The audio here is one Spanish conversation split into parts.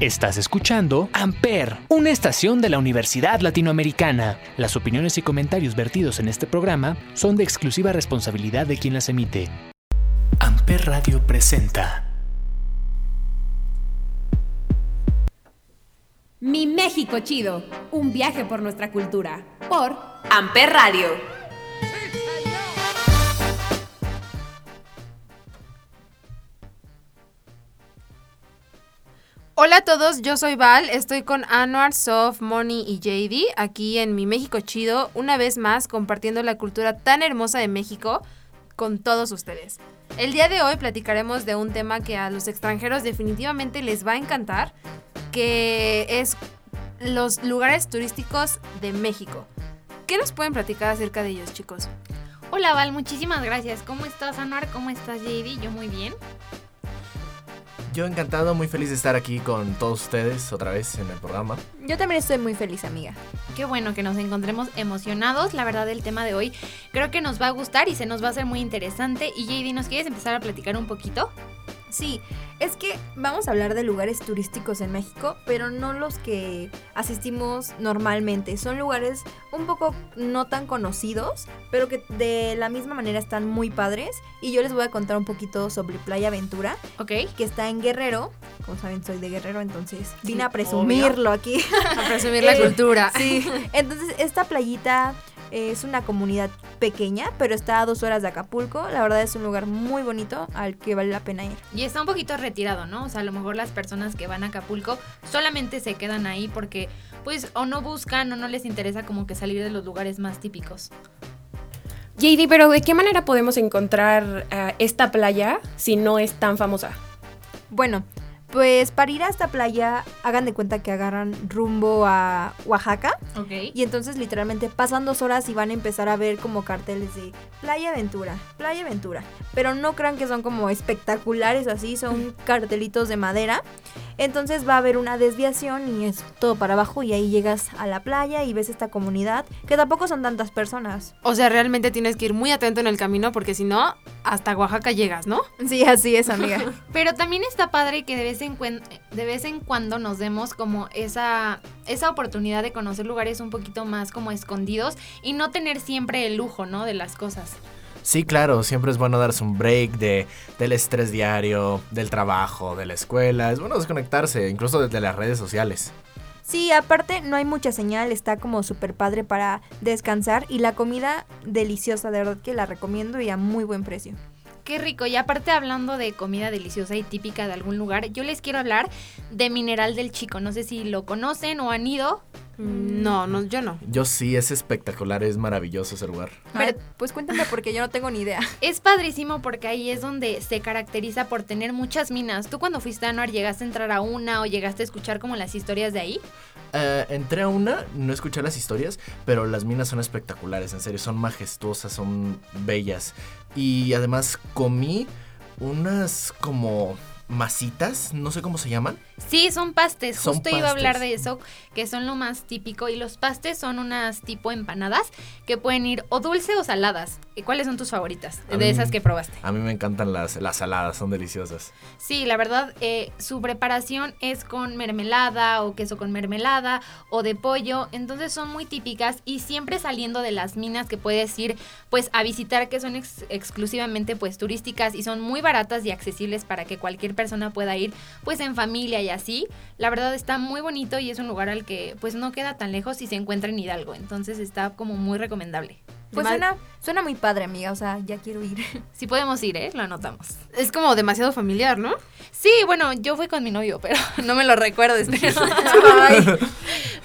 Estás escuchando Amper, una estación de la Universidad Latinoamericana. Las opiniones y comentarios vertidos en este programa son de exclusiva responsabilidad de quien las emite. Amper Radio presenta. Mi México Chido, un viaje por nuestra cultura. Por Amper Radio. Hola a todos, yo soy Val, estoy con Anwar, Sof, Moni y JD aquí en mi México Chido, una vez más compartiendo la cultura tan hermosa de México con todos ustedes. El día de hoy platicaremos de un tema que a los extranjeros definitivamente les va a encantar, que es los lugares turísticos de México. ¿Qué nos pueden platicar acerca de ellos, chicos? Hola Val, muchísimas gracias. ¿Cómo estás, Anwar? ¿Cómo estás, JD? Yo muy bien. Yo encantado, muy feliz de estar aquí con todos ustedes otra vez en el programa. Yo también estoy muy feliz, amiga. Qué bueno que nos encontremos emocionados. La verdad, el tema de hoy creo que nos va a gustar y se nos va a hacer muy interesante. Y JD, ¿nos quieres empezar a platicar un poquito? Sí, es que vamos a hablar de lugares turísticos en México, pero no los que asistimos normalmente. Son lugares un poco no tan conocidos, pero que de la misma manera están muy padres. Y yo les voy a contar un poquito sobre Playa Aventura, Ok. que está en Guerrero. Como saben, soy de Guerrero, entonces vine a presumirlo aquí. A presumir la Eh, cultura. Sí, entonces esta playita es una comunidad pequeña, pero está a dos horas de Acapulco. La verdad es un lugar muy bonito al que vale la pena ir. Y está un poquito retirado, ¿no? O sea, a lo mejor las personas que van a Acapulco solamente se quedan ahí porque, pues, o no buscan o no les interesa como que salir de los lugares más típicos. JD, pero ¿de qué manera podemos encontrar eh, esta playa si no es tan famosa? Bueno, pues para ir a esta playa, hagan de cuenta que agarran rumbo a Oaxaca. Ok. Y entonces literalmente pasan dos horas y van a empezar a ver como carteles de Playa Aventura, Playa Aventura. Pero no crean que son como espectaculares así, son cartelitos de madera. Entonces va a haber una desviación y es todo para abajo y ahí llegas a la playa y ves esta comunidad, que tampoco son tantas personas. O sea, realmente tienes que ir muy atento en el camino porque si no, hasta Oaxaca llegas, ¿no? Sí, así es, amiga. Pero también está padre que de vez en, de vez en cuando nos demos como esa, esa oportunidad de conocer lugares un poquito más como escondidos y no tener siempre el lujo, ¿no? De las cosas. Sí, claro, siempre es bueno darse un break de, del estrés diario, del trabajo, de la escuela. Es bueno desconectarse, incluso desde las redes sociales. Sí, aparte no hay mucha señal, está como súper padre para descansar y la comida deliciosa, de verdad que la recomiendo y a muy buen precio. Qué rico. Y aparte hablando de comida deliciosa y típica de algún lugar, yo les quiero hablar de Mineral del Chico. No sé si lo conocen o han ido. No, no, yo no. Yo sí, es espectacular, es maravilloso ese lugar. Pero, pues cuéntame porque yo no tengo ni idea. Es padrísimo porque ahí es donde se caracteriza por tener muchas minas. ¿Tú cuando fuiste a Anuar llegaste a entrar a una o llegaste a escuchar como las historias de ahí? Eh, entré a una, no escuché las historias, pero las minas son espectaculares, en serio, son majestuosas, son bellas. Y además comí unas como masitas, no sé cómo se llaman. Sí, son pastes. Son Justo iba a hablar de eso, que son lo más típico. Y los pastes son unas tipo empanadas que pueden ir o dulce o saladas. ¿Y cuáles son tus favoritas A de mí- esas que probaste? A mí me encantan las, las saladas, son deliciosas. Sí, la verdad, eh, su preparación es con mermelada o queso con mermelada o de pollo, entonces son muy típicas y siempre saliendo de las minas que puedes ir pues a visitar que son ex- exclusivamente pues turísticas y son muy baratas y accesibles para que cualquier persona pueda ir pues en familia y así. La verdad está muy bonito y es un lugar al que pues no queda tan lejos y se encuentra en Hidalgo, entonces está como muy recomendable. Pues suena, suena muy padre, amiga, o sea, ya quiero ir. Si podemos ir, ¿eh? Lo anotamos. Es como demasiado familiar, ¿no? Sí, bueno, yo fui con mi novio, pero no me lo recuerdes. Pero,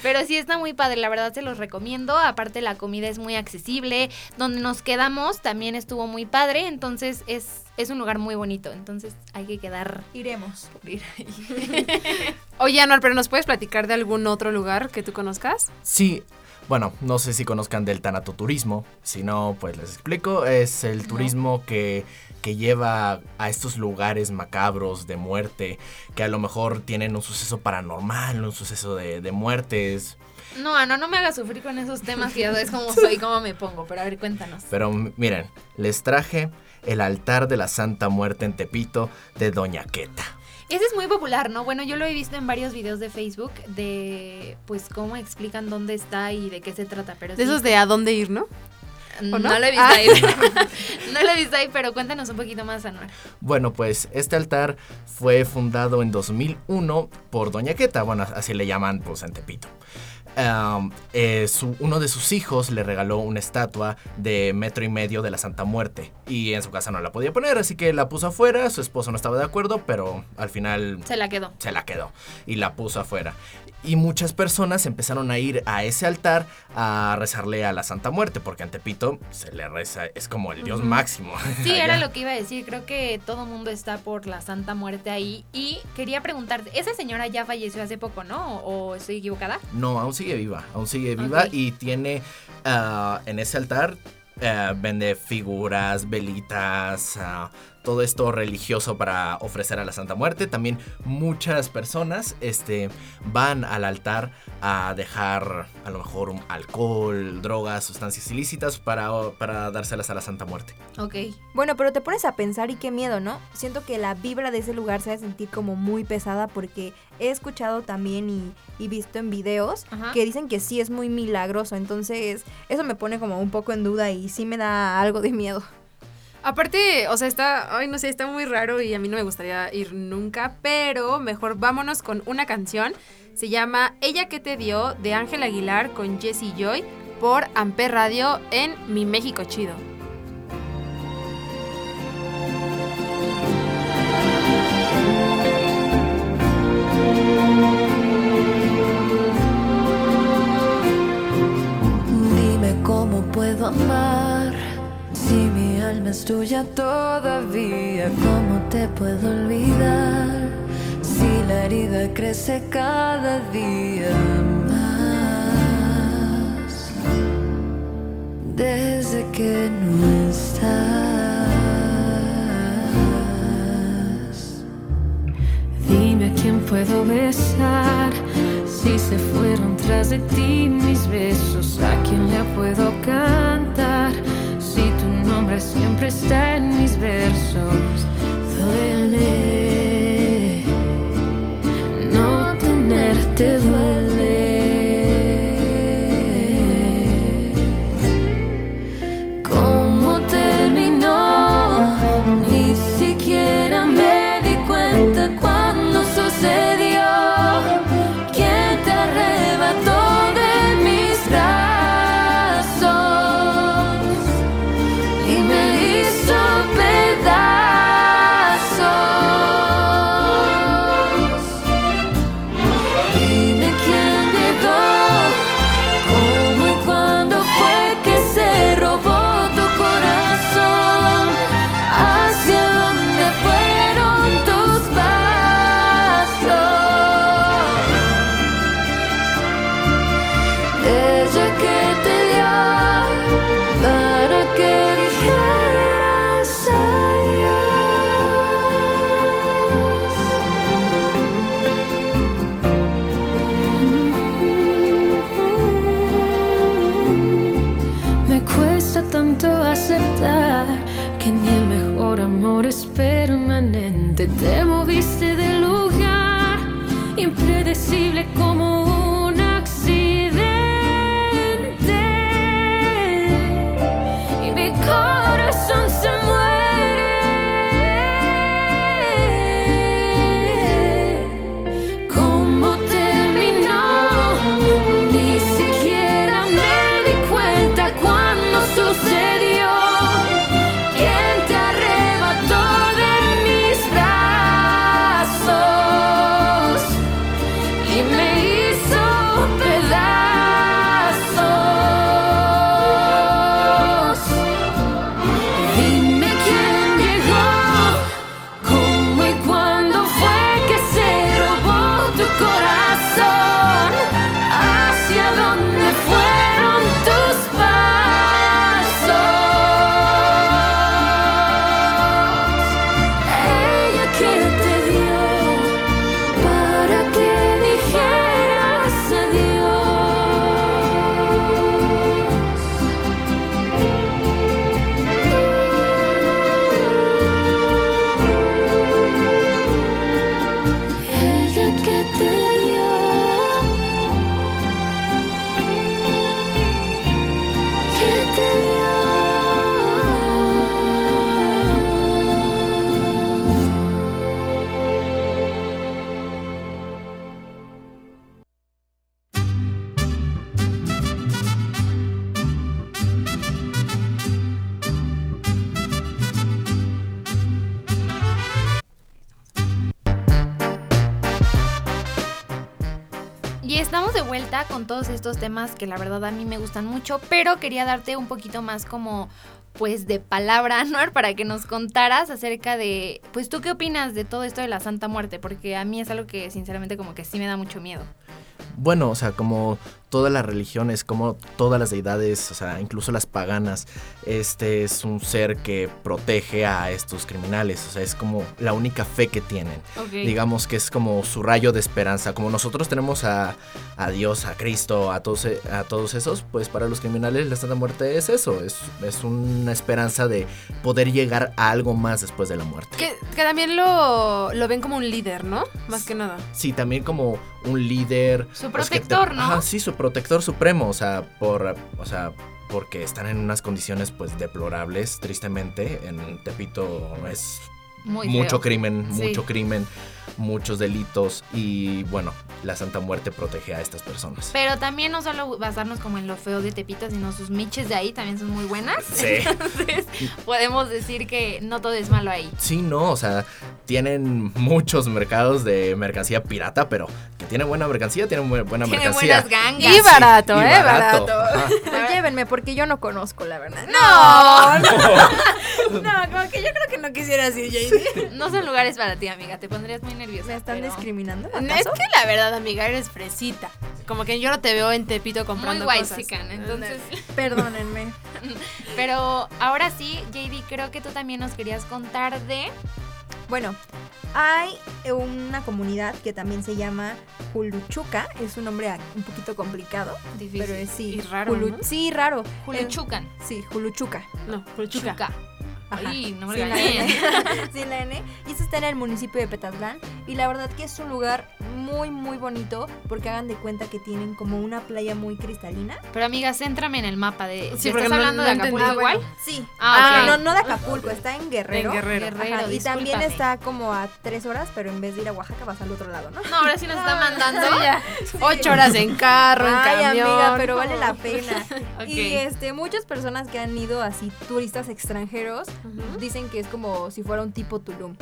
pero sí está muy padre, la verdad se los recomiendo. Aparte la comida es muy accesible. Donde nos quedamos también estuvo muy padre, entonces es, es un lugar muy bonito. Entonces hay que quedar Iremos. por ir ahí. Oye, Anuar, pero ¿nos puedes platicar de algún otro lugar que tú conozcas? Sí, bueno, no sé si conozcan del tanatoturismo, si no, pues les explico. Es el turismo que, que lleva a estos lugares macabros de muerte, que a lo mejor tienen un suceso paranormal, un suceso de, de muertes. No, Ana, no me hagas sufrir con esos temas que ya sabes cómo soy, cómo me pongo. Pero a ver, cuéntanos. Pero miren, les traje el altar de la Santa Muerte en Tepito de Doña Queta. Ese es muy popular, ¿no? Bueno, yo lo he visto en varios videos de Facebook de, pues, cómo explican dónde está y de qué se trata. Pero De sí, esos de a dónde ir, ¿no? no? no? lo he visto Ah. ahí. no lo he visto ahí, pero cuéntanos un poquito más, Anuar. Bueno, pues este altar fue fundado en 2001 por Doña Queta, bueno, así le llaman pues en Tepito. Um, eh, su- uno de sus hijos le regaló una estatua de metro y medio de la Santa Muerte y en su casa no la podía poner, así que la puso afuera, su esposo no estaba de acuerdo, pero al final Se la quedó. se la quedó y la puso afuera. Y muchas personas empezaron a ir a ese altar a rezarle a la Santa Muerte, porque en Tepito se le reza, es como el dios máximo. Sí, era lo que iba a decir. Creo que todo mundo está por la Santa Muerte ahí. Y quería preguntarte, esa señora ya falleció hace poco, ¿no? ¿O estoy equivocada? No, aún sigue viva, aún sigue viva Ok. y tiene ah, en ese altar eh, vende figuras, velitas, ah, todo esto religioso para ofrecer a la Santa Muerte. También muchas personas este, van al altar a dejar a lo mejor alcohol, drogas, sustancias ilícitas para, para dárselas a la Santa Muerte. Ok. Bueno, pero te pones a pensar y qué miedo, ¿no? Siento que la vibra de ese lugar se va a sentir como muy pesada porque he escuchado también y, y visto en videos Ajá. que dicen que sí es muy milagroso. Entonces, eso me pone como un poco en duda y sí me da algo de miedo. Aparte, o sea, está, ay, no sé, está muy raro y a mí no me gustaría ir nunca, pero mejor vámonos con una canción. Se llama Ella que te dio de Ángel Aguilar con Jesse Joy por Amper Radio en Mi México Chido. Dime cómo puedo amar si mi alma es tuya todavía. ¿Cómo te puedo olvidar si la herida crece cada día más? Desde que no estás. Dime a quién puedo besar si se fueron tras de ti mis besos. A quién le puedo cantar siempre está en mis versos. moviste de lugar, impredecible como todos estos temas que la verdad a mí me gustan mucho, pero quería darte un poquito más como pues de palabra, Anuar, para que nos contaras acerca de, pues tú qué opinas de todo esto de la Santa Muerte, porque a mí es algo que sinceramente como que sí me da mucho miedo. Bueno, o sea, como todas las religiones, como todas las deidades, o sea, incluso las paganas, este es un ser que protege a estos criminales, o sea, es como la única fe que tienen. Ok. Digamos que es como su rayo de esperanza, como nosotros tenemos a, a Dios, a Cristo, a todos, e- a todos esos, pues para los criminales la Santa Muerte es eso, es, es una esperanza de poder llegar a algo más después de la muerte. Que, que también lo, lo ven como un líder, ¿no? Más que nada. Sí, también como un líder. Su pues, que te- protector, ¿no? Ajá, sí, su protector supremo, o sea, por, o sea, porque están en unas condiciones pues deplorables, tristemente. En Tepito es Muy mucho feo. crimen, Sí. mucho crimen, muchos delitos y bueno, la Santa Muerte protege a estas personas. Pero también no solo basarnos como en lo feo de Tepito, sino sus miches de ahí también son muy buenas. Sí. Entonces, podemos decir que no todo es malo ahí. Sí, no, o sea, tienen muchos mercados de mercancía pirata, pero que tienen buena mercancía, tienen bu- buena Tiene mercancía. buenas gangas. Y barato, Y ¿eh? Barato. Ajá. Pues llévenme, porque yo no conozco, la verdad. No, no. no, como que yo creo que no quisieras ir, JD. No son lugares para ti, amiga. Te pondrías muy nerviosa. ¿Me están pero discriminando? Es ¿acaso? que la verdad, amiga, eres fresita. Como que yo no te veo en Tepito Muy comprando white cosas. entonces. Perdónenme. Pero ahora sí, JD, creo que tú también nos querías contar de. Bueno, hay una comunidad que también se llama Juluchuca. Es un nombre un poquito complicado. Difícil. Pero es sí. Y raro, Julu- ¿no? Sí, raro. Juluchucan. Eh, sí, Juluchuca. No, Pulchuca. Ay, no me Sin la. N. Sin la N. Y esto está en el municipio de Petatlán. Y la verdad que es un lugar muy, muy bonito. Porque hagan de cuenta que tienen como una playa muy cristalina. Pero amiga, céntrame en el mapa de. Sí, ¿Estás porque no- hablando no de. Acapulco Ah, igual? bueno, sí. Ah, ok. No, no de Acapulco, está en Guerrero. En Guerrero. Guerrero, Ajá, y también está como a tres horas, pero en vez de ir a Oaxaca vas al otro lado, ¿no? No, ahora sí nos está mandando. Ocho horas en carro, en Ay, camión. amiga, pero vale la pena. Y este, muchas personas que han ido así, turistas extranjeros. Dicen que es como si fuera un tipo Tulum.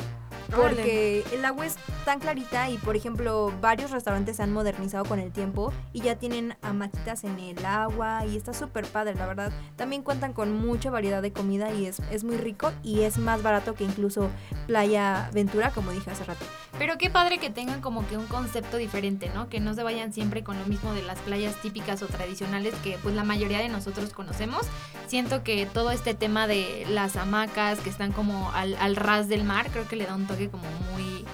Porque el agua es tan clarita y, por ejemplo, varios restaurantes se han modernizado con el tiempo y ya tienen hamaquitas en el agua y está súper padre, la verdad. También cuentan con mucha variedad de comida y es, es muy rico y es más barato que incluso Playa Ventura, como dije hace rato. Pero qué padre que tengan como que un concepto diferente, ¿no? Que no se vayan siempre con lo mismo de las playas típicas o tradicionales que pues la mayoría de nosotros conocemos. Siento que todo este tema de las hamacas que están como al, al ras del mar, creo que le da un toque como muy,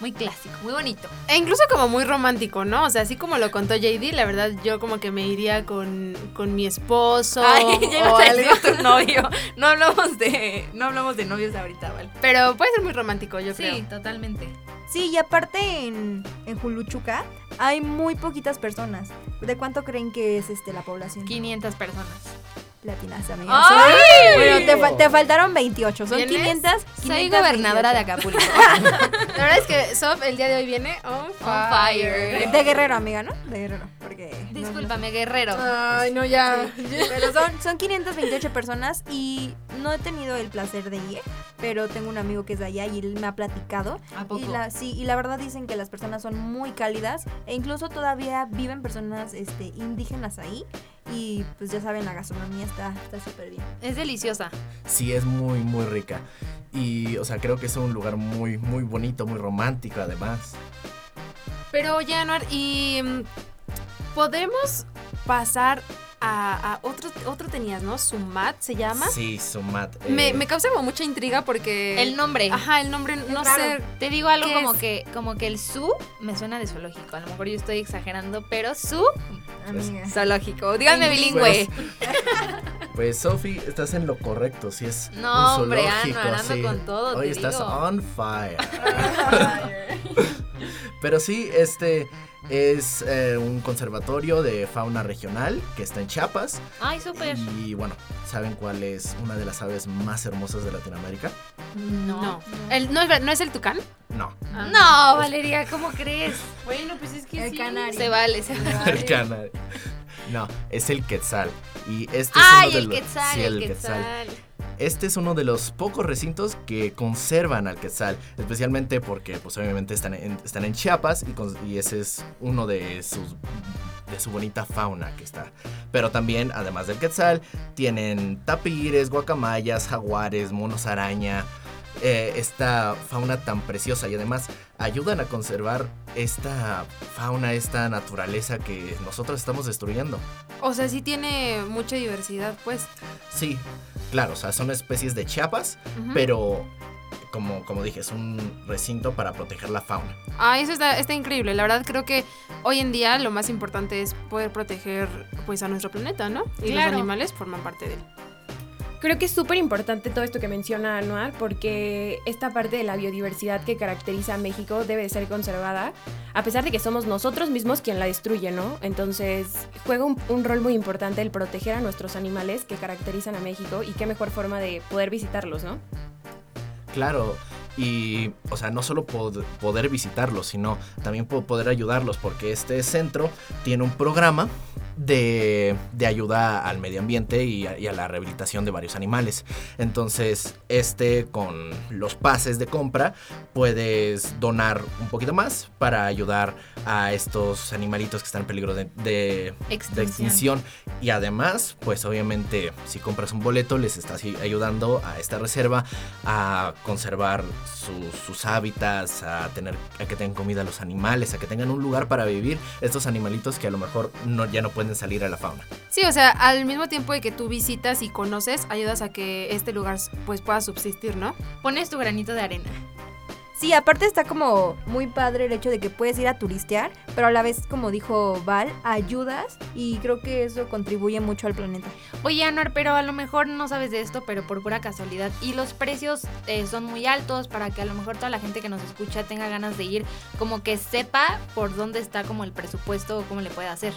muy clásico, muy bonito. E incluso como muy romántico, ¿no? O sea, así como lo contó JD, la verdad yo como que me iría con, con mi esposo o algo. tu novio. No hablamos de, no hablamos de novios ahorita, ¿vale? Pero puede ser muy romántico, yo Sí, creo. totalmente. Sí, y aparte en, en Juluchuca hay muy poquitas personas. ¿De cuánto creen que es este la población? 500 personas. Latinas, amigas. ¡Ay! Bueno, te, fa- te faltaron 28. Son ¿Vienes? 500. Soy 528. gobernadora de Acapulco. La verdad es que Sof el día de hoy viene on On fire. De Guerrero, amiga, ¿no? De Guerrero. Porque. no- Discúlpame, guerrero. Ay, no, ya. Pero son, son 528 personas y no he tenido el placer de ir, pero tengo un amigo que es de allá y él me ha platicado. ¿A poco? Y la, sí, y la verdad dicen que las personas son muy cálidas e incluso todavía viven personas este, indígenas ahí. Y pues ya saben, la gastronomía está está súper bien. Es deliciosa. Sí, es muy, muy rica. Y, o sea, creo que es un lugar muy, muy bonito, muy romántico además. Pero oye, Anuar, y podemos pasar a, a otro, otro tenías, ¿no? Sumat se llama. Sí, Sumat. eh, Me, me causa como mucha intriga porque... El nombre. Ajá, el nombre, no raro. sé. Te digo algo ¿Qué como es? que, como que el su me suena de zoológico. A lo mejor yo estoy exagerando, pero su Amiga. zoológico. Díganme Pues, bilingüe. Pues, Sophie, estás en lo correcto. Sí, es No, un hombre, zoológico. Ana, ando sí. con todo, Hoy te estás digo. on fire. Pero sí, este es eh, un conservatorio de fauna regional que está en Chiapas. Ay, súper. Y bueno, ¿saben cuál es una de las aves más hermosas de Latinoamérica? No. No. El, ¿no, es, ¿No es el tucán? No, No, Valeria, ¿cómo crees? Bueno, pues es que El canario. Se vale, se vale. el canario. No, es el quetzal. Y este es Ay, uno de el los- quetzal, sí, el quetzal. Este es uno de los pocos recintos que conservan al quetzal, especialmente porque pues obviamente están en, Chiapas y ese es uno de sus de su bonita fauna que está. Pero también, además del quetzal, tienen tapires, guacamayas, jaguares, monos araña, eh, esta fauna tan preciosa y además ayudan a conservar esta fauna, esta naturaleza que nosotros estamos destruyendo. O sea, sí tiene mucha diversidad, pues. Sí, claro, o sea, son especies de Chiapas, pero como, como dije, es un recinto para proteger la fauna. Ah, eso está, está increíble. La verdad creo que hoy en día lo más importante es poder proteger pues a nuestro planeta, ¿no? Y los animales forman parte de él. Creo que es súper importante todo esto que menciona Anuar porque esta parte de la biodiversidad que caracteriza a México debe de ser conservada, a pesar de que somos nosotros mismos quien la destruye, ¿no? Entonces juega un, rol muy importante el proteger a nuestros animales que caracterizan a México y qué mejor forma de poder visitarlos, ¿no? Claro, y, o sea, no solo pod- poder visitarlos, sino también po- poder ayudarlos, porque este centro tiene un programa de, de ayuda al medio ambiente y a, y a la rehabilitación de varios animales. Entonces, este con los pases de compra puedes donar un poquito más para ayudar a estos animalitos que están en peligro de, de- de Extinción. Y además, pues obviamente, si compras un boleto, les estás ayudando a esta reserva a conservar sus- sus hábitats, a tener a que tengan comida los animales, a que tengan un lugar para vivir estos animalitos que a lo mejor no, ya no pueden salir a la fauna. Sí, o sea, al mismo tiempo de que tú visitas y conoces, ayudas a que este lugar pues pueda subsistir, ¿no? Pones tu granito de arena. Sí, aparte está como muy padre el hecho de que puedes ir a turistear, pero a la vez, como dijo Val, ayudas y creo que eso contribuye mucho al planeta. Oye, Anuar, pero a lo mejor no sabes de esto, pero por pura casualidad. Y los precios eh, son muy altos para que a lo mejor toda la gente que nos escucha tenga ganas de ir, como que sepa por dónde está como el presupuesto o cómo le puede hacer.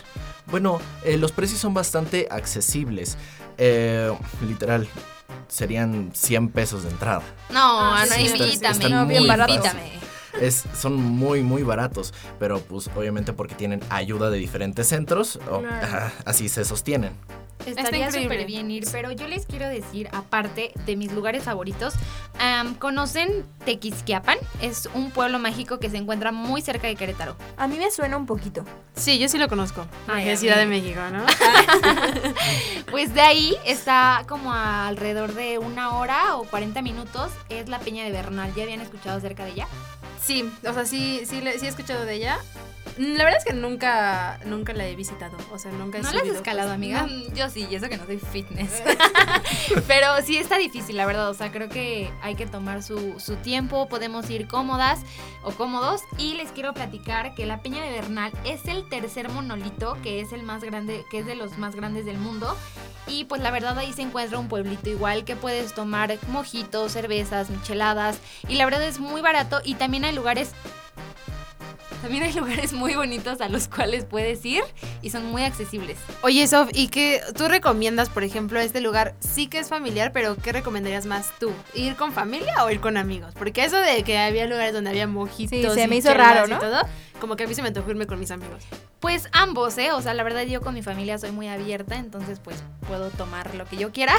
Bueno, eh, los precios son bastante accesibles. Eh, literal, serían 100 pesos de entrada. No, Ah, sí, está- invítame. están No, bien baratos. invítame. Es, son muy, muy baratos, pero pues obviamente porque tienen ayuda de diferentes centros, o- así se sostienen. Estaría súper bien ir, pero yo les quiero decir, aparte de mis lugares favoritos, ¿conocen Tequisquiapan? Es un pueblo mágico que se encuentra muy cerca de Querétaro. A mí me suena un poquito. Sí, yo sí lo conozco. Ay, Ciudad de México, ¿no? Pues de ahí está como a alrededor de una hora o 40 minutos, es la Peña de Bernal. ¿Ya habían escuchado acerca de ella? Sí, o sea, sí, sí, sí he escuchado de ella. La verdad es que nunca, nunca la he visitado. O sea, nunca he ¿No la has escalado, amiga? No. Yo sí, y eso que no soy fitness. Pero sí está difícil, la verdad. O sea, creo que hay que tomar su, su tiempo. Podemos ir cómodas o cómodos. Y les quiero platicar que la Peña de Bernal es el tercer monolito, que es el más grande, que es de los más grandes del mundo. Y pues la verdad ahí se encuentra un pueblito igual que puedes tomar mojitos, cervezas, micheladas. Y la verdad es muy barato. Y también hay lugares también hay lugares muy bonitos a los cuales puedes ir y son muy accesibles. Oye, Sof, ¿y qué tú recomiendas, por ejemplo, este lugar? Sí que es familiar, pero ¿qué recomendarías más tú? ¿Ir con familia o ir con amigos? Porque eso de que había lugares donde había mojitos Sí, se y me hizo raro, y ¿no? todo, como que a mí se me antojó irme con mis amigos. Pues ambos, ¿eh? O sea, la verdad yo con mi familia soy muy abierta, entonces pues puedo tomar lo que yo quiera.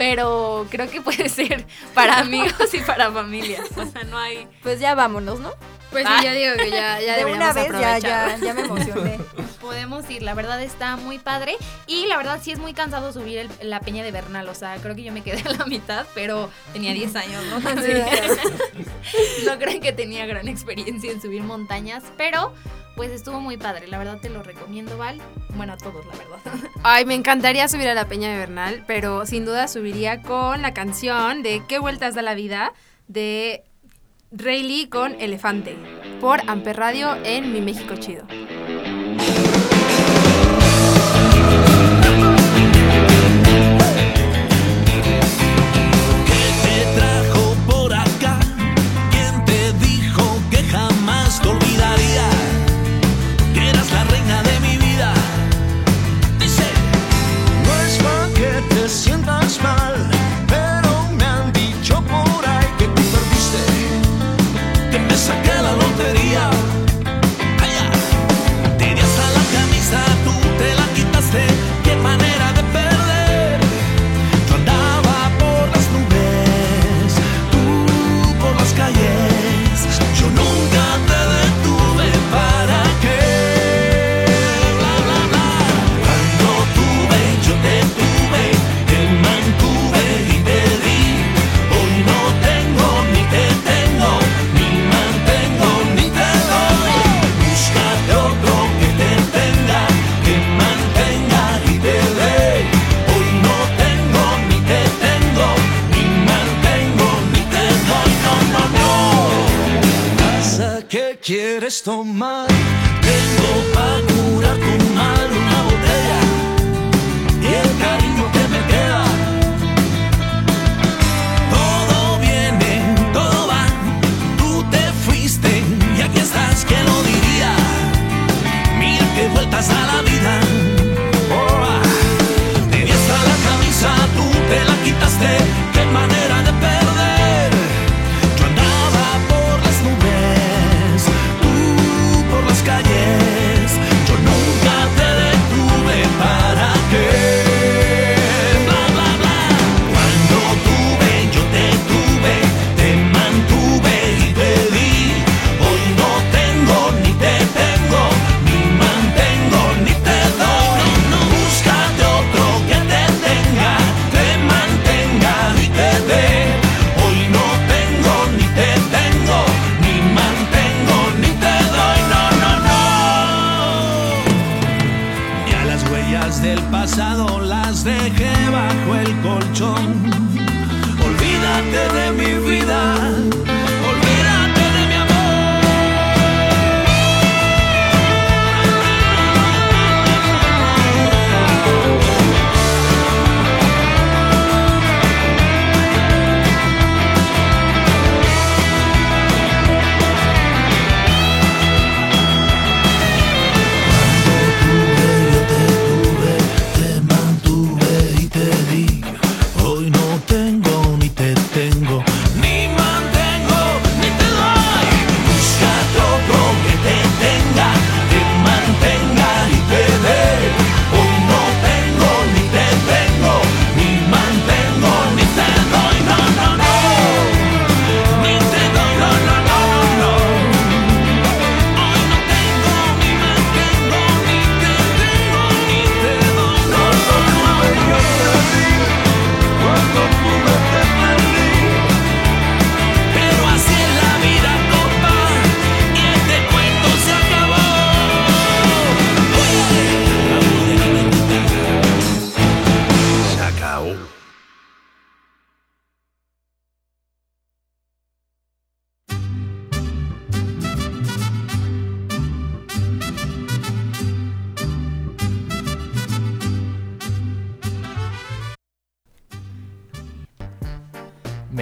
Pero creo que puede ser para amigos y para familias. O sea, no hay... Pues ya vámonos, ¿no? Pues Ah. sí, yo digo que ya, ya de una vez ya, aprovechar. ya, ya me emocioné. Podemos ir, la verdad está muy padre. Y la verdad sí es muy cansado subir el- la peña de Bernal. O sea, creo que yo me quedé a la mitad, pero tenía 10 años, ¿no? Así no creen que tenía gran experiencia en subir montañas, pero pues estuvo muy padre. La verdad te lo recomiendo, Val. Bueno, a todos, la verdad. Ay, me encantaría subir a la Peña de Bernal, pero sin duda subiría con la canción de ¿Qué vueltas da la vida? de Rayleigh con Elefante por Amper Radio en Mi México Chido.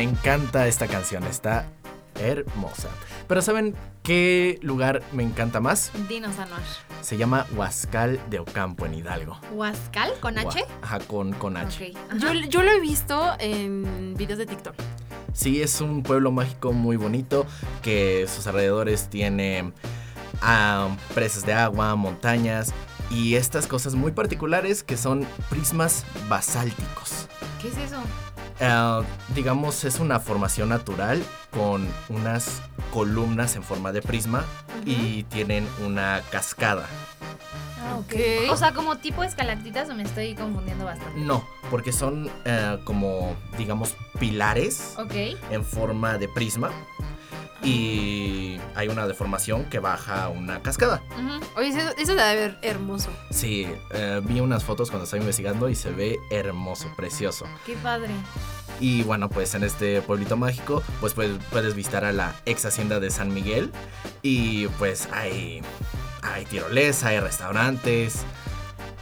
Encanta esta canción, está hermosa. Pero ¿saben qué lugar me encanta más? Dinos, Anuar. Se llama Huascal de Ocampo en Hidalgo. ¿Huascal con H? Hua- Ajá, con, con H. Ajá. Yo, yo lo he visto en videos de TikTok. Sí, es un pueblo mágico muy bonito que sus alrededores tiene ah, presas de agua, montañas y estas cosas muy particulares que son prismas basálticos. ¿Qué es eso? Ah, digamos, es una formación natural con unas columnas en forma de prisma y tienen una cascada. Ah, ok. O sea, como tipo escalactitas o me estoy confundiendo bastante. No, porque son eh, como, digamos, pilares Ok. en forma de prisma y hay una deformación que baja una cascada. Oye, eso, eso debe ver hermoso. Sí, eh, vi unas fotos cuando estaba investigando y se ve hermoso, precioso. Qué padre. Y bueno, pues en este pueblito mágico, pues puedes, puedes visitar a la ex hacienda de San Miguel y pues hay, hay tirolesa, hay restaurantes.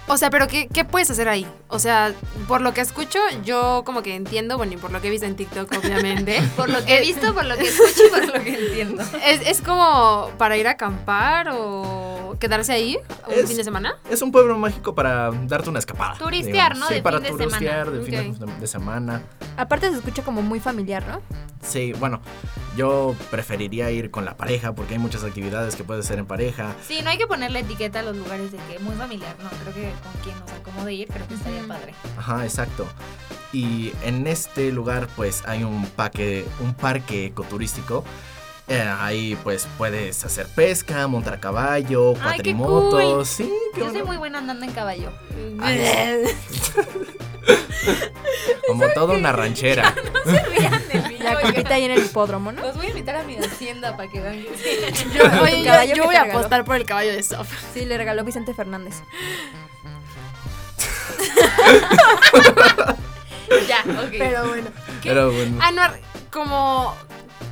O sea, pero ¿qué, ¿qué puedes hacer ahí? O sea, por lo que escucho, yo como que entiendo, bueno, y por lo que he visto en TikTok, obviamente. Por lo que he visto, por lo que escucho y por lo que entiendo. ¿Es, es como para ir a acampar o quedarse ahí un Es- fin de semana? Es un pueblo mágico para darte una escapada. Turistear, digamos. ¿no? Sí, De para fin de turistear semana. de fin de semana. Aparte se escucha como muy familiar, ¿no? Sí, bueno, yo preferiría ir con la pareja porque hay muchas actividades que puedes hacer en pareja. Sí, no hay que ponerle etiqueta a los lugares de que muy familiar, no. Creo que con quien nos acomode ir, creo que estaría padre. Ajá, exacto. Y en este lugar pues hay un, parque, un parque ecoturístico. Eh, ahí pues puedes hacer pesca, montar a caballo, Ay, qué cuatrimotos. cool. Sí, qué Yo soy bueno. muy buena andando en caballo. Como toda una ranchera. La compita ahí en el hipódromo, ¿no? Los voy a invitar a mi hacienda para que vean sí. Yo, oye, yo, yo que voy a apostar por el caballo de Sof. Sí, le regaló Vicente Fernández. Ya, ok. Pero bueno. ¿qué? Pero bueno. Anuar, como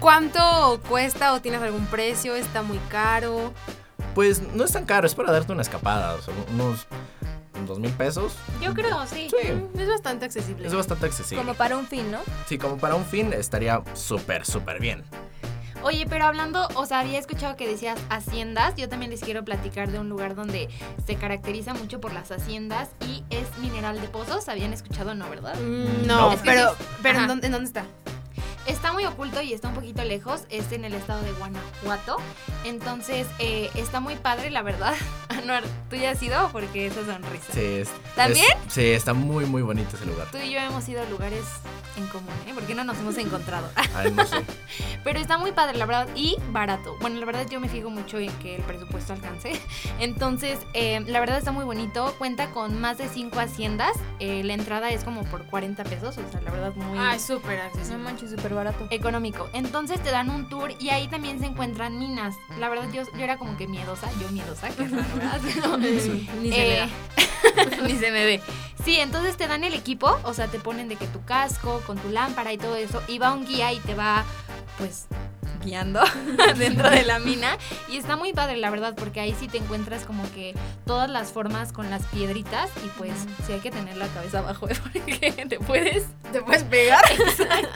¿Cuánto cuesta o tienes algún precio? ¿Está muy caro? Pues no es tan caro, es para darte una escapada, o sea, unos dos mil pesos. Yo creo, sí. Sí, Es bastante accesible. es bastante accesible. Como para un fin, ¿no? Sí, como para un fin estaría súper, súper bien. Oye, pero hablando, o sea, había escuchado que decías haciendas. Yo también les quiero platicar de un lugar donde se caracteriza mucho por las haciendas y es Mineral de Pozos. ¿Habían escuchado? No, ¿verdad? Mm, No, No. pero, pero ¿en dónde, en dónde está? Está muy oculto y está un poquito lejos. Es en el estado de Guanajuato. Entonces, eh, está muy padre, la verdad. Anuar, ¿tú ya has ido? Porque esa sonrisa. Sí, es, ¿También? es- sí, está muy, muy bonito ese lugar. Tú y yo hemos ido a lugares en común, ¿eh? Porque no nos hemos encontrado. Ay, no sé. Pero está muy padre, la verdad, y barato. Bueno, la verdad yo me fijo mucho en que el presupuesto alcance. Entonces, eh, la verdad está muy bonito. Cuenta con más de cinco haciendas. Eh, la entrada es como por 40 pesos, o sea, la verdad muy Ah, es súper No accesible. manches, súper barato. económico. Entonces te dan un tour y ahí también se encuentran minas. La verdad yo, yo era como que miedosa, yo miedosa, que raro, ¿verdad? Pero, Ni se eh, Ni se me ve. Sí, entonces te dan el equipo, o sea, te ponen de que tu casco, con tu lámpara y todo eso, y va un guía y te va, pues, guiando dentro de la mina. Y está muy padre, la verdad, porque ahí sí te encuentras como que todas las formas con las piedritas y pues sí hay que tener la cabeza abajo ¿eh? porque te puedes ¿Te puedes pegar? Exacto.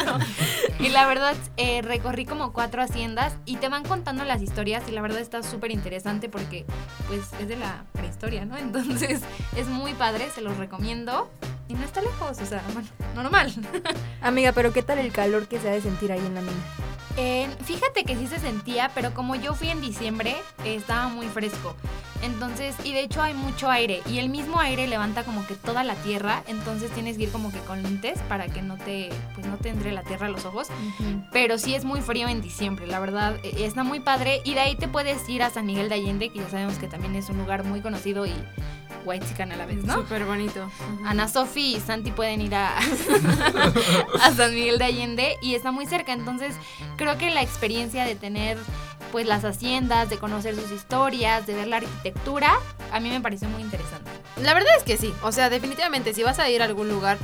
La verdad, eh, recorrí como cuatro haciendas y te van contando las historias y la verdad está súper interesante porque pues es de la prehistoria, ¿no? Entonces es muy padre, se los recomiendo y no está lejos, o sea, bueno, normal. Amiga, pero ¿qué tal el calor que se ha de sentir ahí en la mina? Eh, fíjate que sí se sentía, pero como yo fui en diciembre, eh, estaba muy fresco. Entonces, y de hecho hay mucho aire. Y el mismo aire levanta como que toda la tierra. Entonces tienes que ir como que con lentes para que no te, pues no te entre la tierra a los ojos. Pero sí es muy frío en diciembre, la verdad. eh, Está muy padre. Y de ahí te puedes ir a San Miguel de Allende, que ya sabemos que también es un lugar muy conocido y white chican a la vez, ¿no? Súper bonito. Ana Sofi y Santi pueden ir a, a San Miguel de Allende y está muy cerca. Entonces, creo que la experiencia de tener pues las haciendas, de conocer sus historias, de ver la arquitectura, a mí me pareció muy interesante. La verdad es que sí. O sea, definitivamente, si vas a ir a algún lugar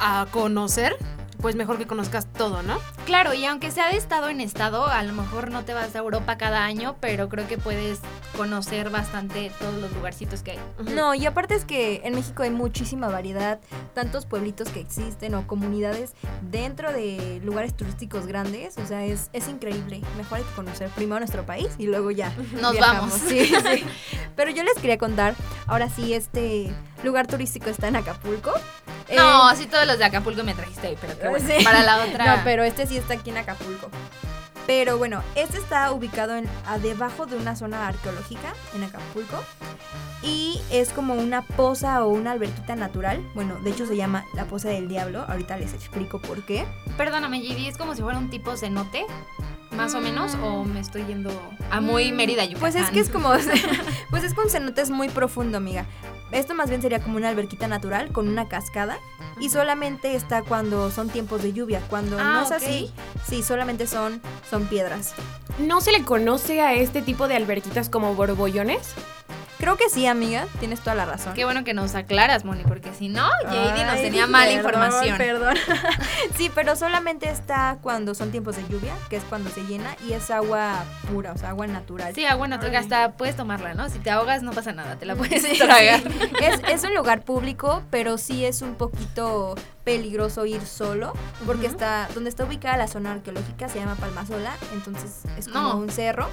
a conocer, pues mejor que conozcas todo, ¿no? Claro, y aunque sea de estado en estado, a lo mejor no te vas a Europa cada año, pero creo que puedes conocer bastante todos los lugarcitos que hay. No, y aparte es que en México hay muchísima variedad, tantos pueblitos que existen o comunidades dentro de lugares turísticos grandes, o sea, es, es increíble. Mejor hay que conocer primero nuestro país y luego ya. Nos viajamos. vamos. Sí, sí. Pero yo les quería contar, ahora sí, este lugar turístico está en Acapulco. No, Eh, sí, todos los de Acapulco me trajiste ahí, pero qué bueno. Sí. Para la otra. No, pero este sí está aquí en Acapulco. Pero bueno, este está ubicado en, a debajo de una zona arqueológica en Acapulco. Y es como una poza o una alberquita natural. Bueno, de hecho se llama la poza del diablo. Ahorita les explico por qué. Perdóname, JD, es como si fuera un tipo cenote, más o menos, o me estoy yendo a muy Mm, Mérida, Yucatán. Pues es que es como. pues es que un cenote es muy profundo, amiga. Esto más bien sería como una alberquita natural con una cascada. Y solamente está cuando son tiempos de lluvia. Cuando Ah, no es así, sí, solamente son, son piedras. ¿No se le conoce a este tipo de alberquitas como borbollones? Creo que sí, amiga. Tienes toda la razón. Qué bueno que nos aclaras, Moni, porque si no, JD nos Ay, tenía mala perdón, información. Perdón. sí, pero solamente está cuando son tiempos de lluvia, que es cuando se llena, y es agua pura, o sea, agua natural. Sí, agua natural, hasta puedes tomarla, ¿no? Si te ahogas no pasa nada, te la puedes Sí, tragar. sí. Es, es un lugar público, pero sí es un poquito peligroso ir solo, porque está donde está ubicada la zona arqueológica se llama Palmasola, entonces es como No. un cerro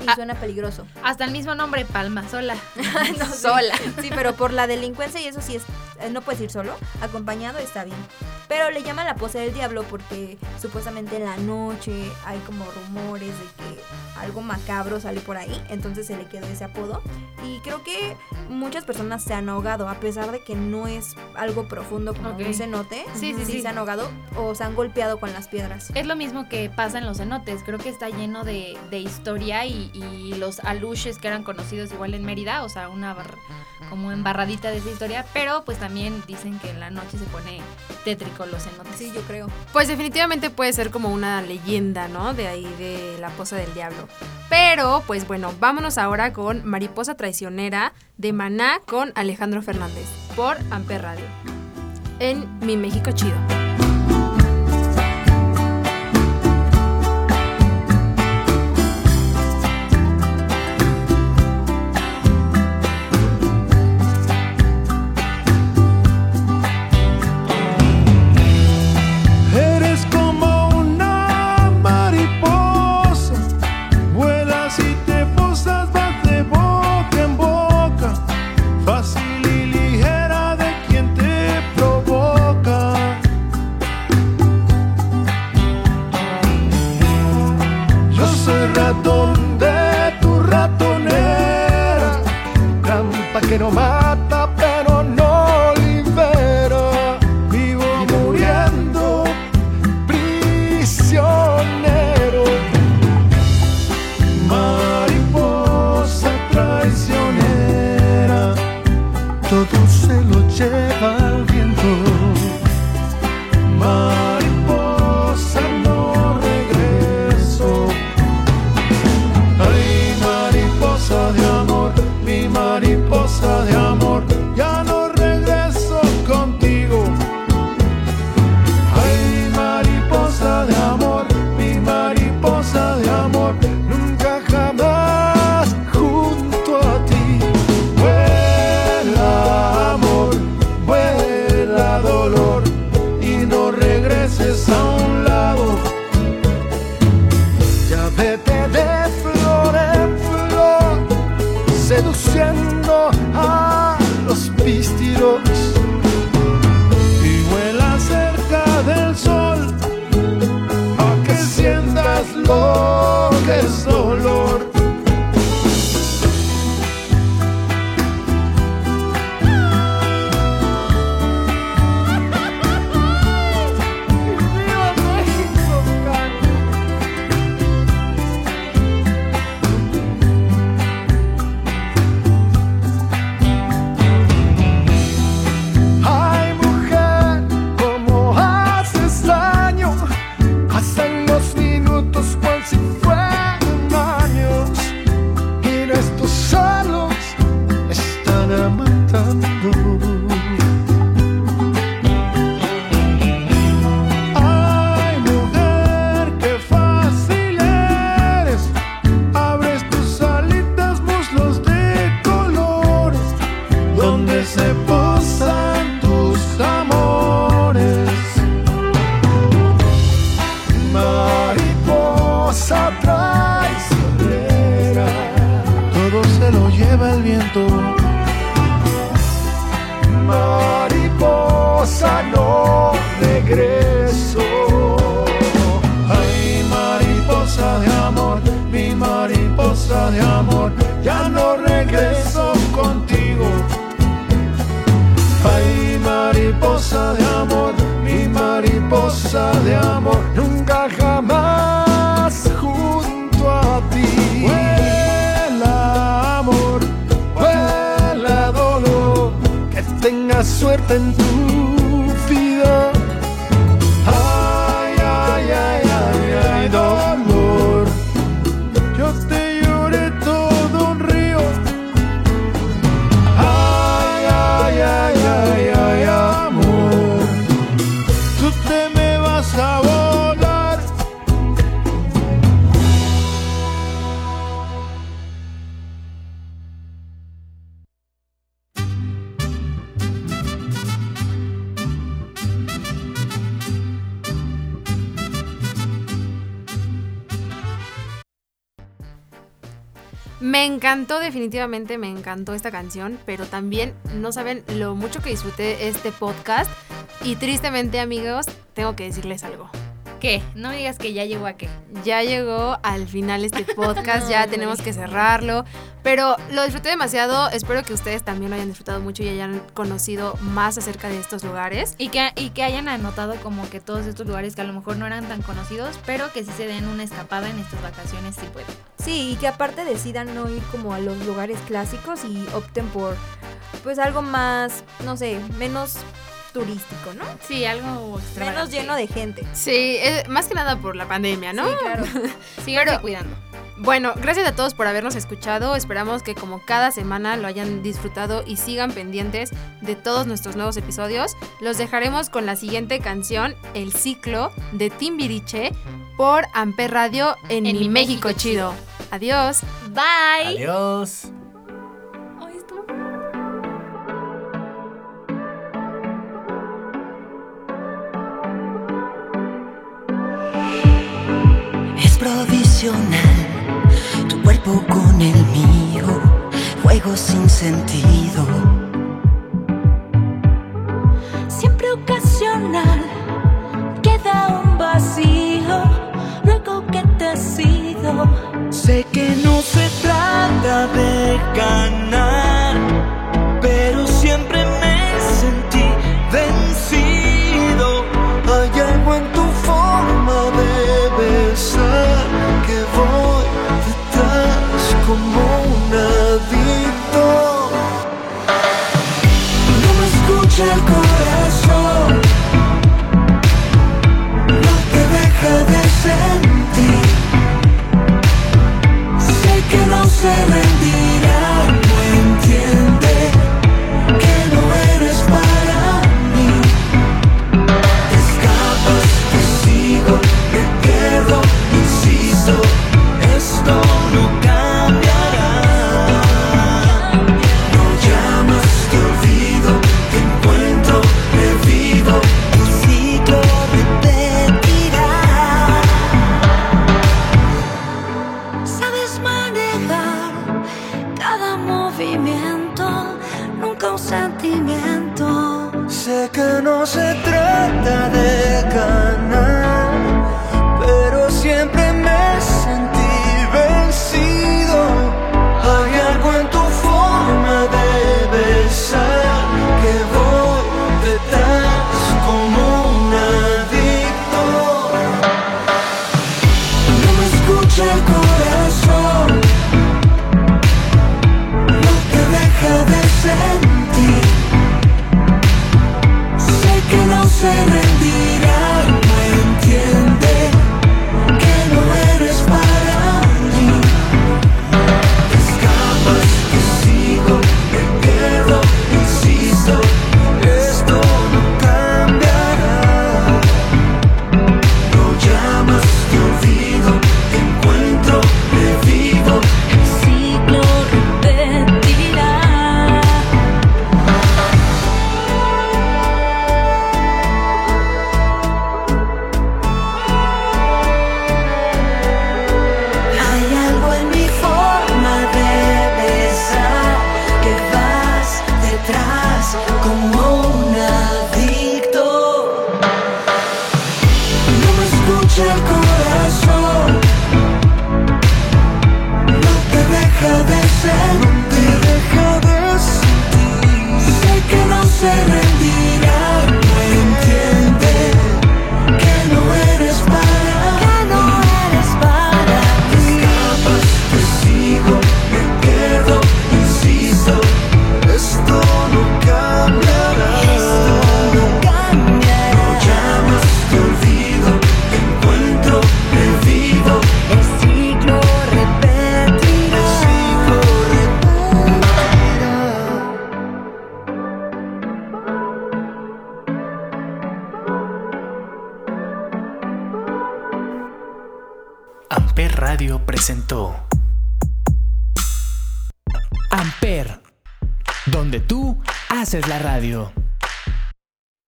y Ah. suena peligroso. Hasta el mismo nombre, Palma, sola. No, sola. Sí, pero por la delincuencia y eso sí es, eh, no puedes ir solo, acompañado está bien. Pero le llaman la pose del diablo porque supuestamente en la noche hay como rumores de que algo macabro sale por ahí, entonces se le quedó ese apodo. Y creo que muchas personas se han ahogado, a pesar de que no es algo profundo como Ok. un cenote. Sí, sí, sí. se han ahogado o se han golpeado con las piedras. Es lo mismo que pasa en los cenotes, creo que está lleno de, de historia y, y los aluches que eran conocidos igual en Mérida, o sea, una barra- como embarradita de esa historia, pero pues también dicen que en la noche se pone tétrico los cenotes. Sí, yo creo. Pues definitivamente puede ser como una leyenda, ¿no? De ahí de la poza del diablo. Pero, pues bueno, vámonos ahora con Mariposa Traicionera de Maná con Alejandro Fernández por Amper Radio. En Mi México Chido. chances. Tengas suerte en tu Me encantó, definitivamente me encantó esta canción, pero también no saben lo mucho que disfruté este podcast. Y tristemente, amigos, tengo que decirles algo. ¿Qué? No me digas que ya llegó a qué. Ya llegó al final este podcast, ya tenemos que cerrarlo, pero lo disfruté demasiado, espero que ustedes también lo hayan disfrutado mucho y hayan conocido más acerca de estos lugares. Y que, y que hayan anotado como que todos estos lugares que a lo mejor no eran tan conocidos, pero que sí se den una escapada en estas vacaciones si pueden. Sí, y que aparte decidan no ir como a los lugares clásicos y opten por pues algo más, no sé, menos turístico, ¿no? Sí, algo extravagante. Menos lleno de gente. Sí, más que nada por la pandemia, ¿no? Sí, claro. Síganse cuidando. Bueno, gracias a todos por habernos escuchado. Esperamos que como cada semana lo hayan disfrutado y sigan pendientes de todos nuestros nuevos episodios. Los dejaremos con la siguiente canción, El ciclo de Timbiriche por Amper Radio en, En Mi Mi México, México Chido. Adiós. Bye. Adiós. Tu cuerpo con el mío, juego sin sentido. Siempre ocasional, queda un vacío, luego que te has ido. Sé que no se trata de ganar,